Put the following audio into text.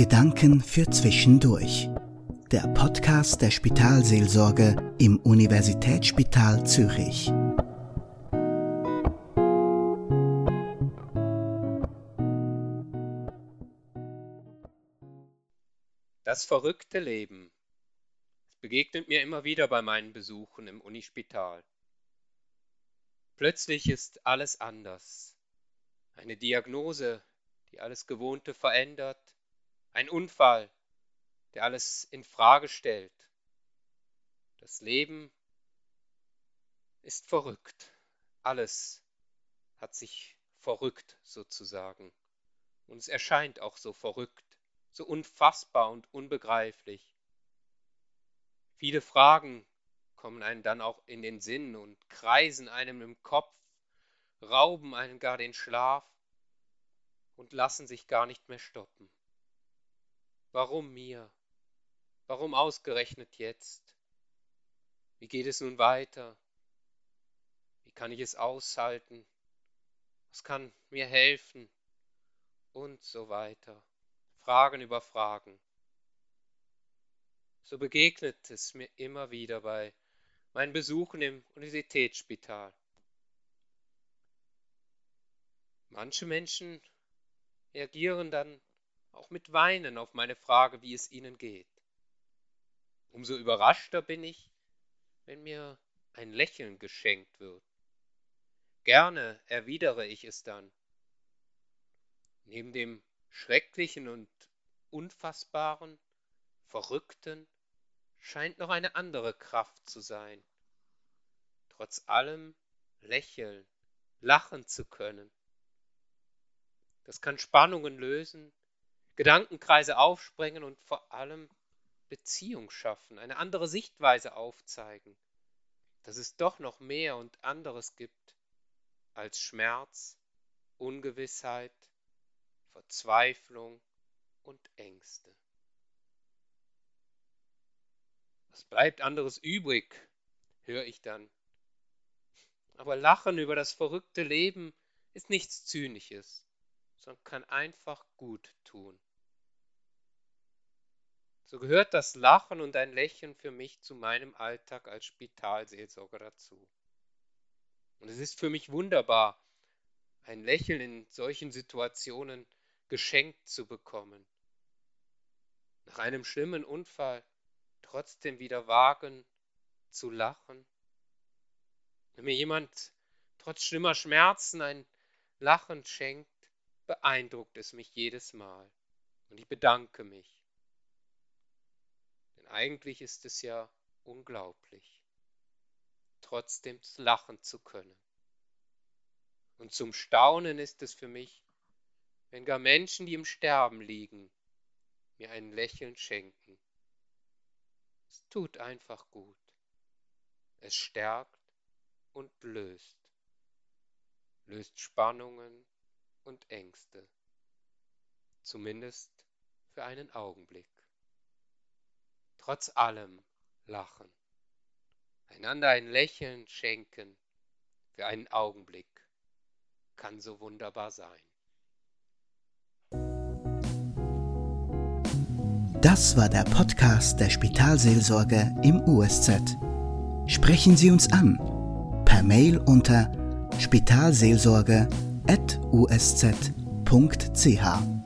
Gedanken für Zwischendurch. Der Podcast der Spitalseelsorge im Universitätsspital Zürich. Das verrückte Leben. Es begegnet mir immer wieder bei meinen Besuchen im Unispital. Plötzlich ist alles anders. Eine Diagnose, die alles Gewohnte verändert, ein Unfall, der alles in Frage stellt. Das Leben ist verrückt. Alles hat sich verrückt sozusagen. Und es erscheint auch so verrückt, so unfassbar und unbegreiflich. Viele Fragen kommen einem dann auch in den Sinn und kreisen einem im Kopf, rauben einem gar den Schlaf und lassen sich gar nicht mehr stoppen. Warum mir? Warum ausgerechnet jetzt? Wie geht es nun weiter? Wie kann ich es aushalten? Was kann mir helfen? Und so weiter. Fragen über Fragen. So begegnet es mir immer wieder bei meinen Besuchen im Universitätsspital. Manche Menschen reagieren dann auch mit Weinen auf meine Frage, wie es ihnen geht. Umso überraschter bin ich, wenn mir ein Lächeln geschenkt wird. Gerne erwidere ich es dann. Neben dem Schrecklichen und Unfassbaren, Verrückten scheint noch eine andere Kraft zu sein. Trotz allem lächeln, lachen zu können. Das kann Spannungen lösen, Gedankenkreise aufsprengen und vor allem Beziehung schaffen, eine andere Sichtweise aufzeigen, dass es doch noch mehr und anderes gibt als Schmerz, Ungewissheit, Verzweiflung und Ängste. Was bleibt anderes übrig, höre ich dann. Aber Lachen über das verrückte Leben ist nichts Zynisches sondern kann einfach gut tun. So gehört das Lachen und ein Lächeln für mich zu meinem Alltag als Spitalseelsorger dazu. Und es ist für mich wunderbar, ein Lächeln in solchen Situationen geschenkt zu bekommen. Nach einem schlimmen Unfall trotzdem wieder wagen zu lachen. Wenn mir jemand trotz schlimmer Schmerzen ein Lachen schenkt, beeindruckt es mich jedes Mal. Und ich bedanke mich. Eigentlich ist es ja unglaublich, trotzdem lachen zu können. Und zum Staunen ist es für mich, wenn gar Menschen, die im Sterben liegen, mir ein Lächeln schenken. Es tut einfach gut. Es stärkt und löst. Löst Spannungen, und Ängste, zumindest für einen Augenblick. Trotz allem lachen, einander ein Lächeln schenken für einen Augenblick kann so wunderbar sein. Das war der Podcast der Spitalseelsorge im USZ. Sprechen Sie uns an per Mail unter spitalseelsorge.usz.ch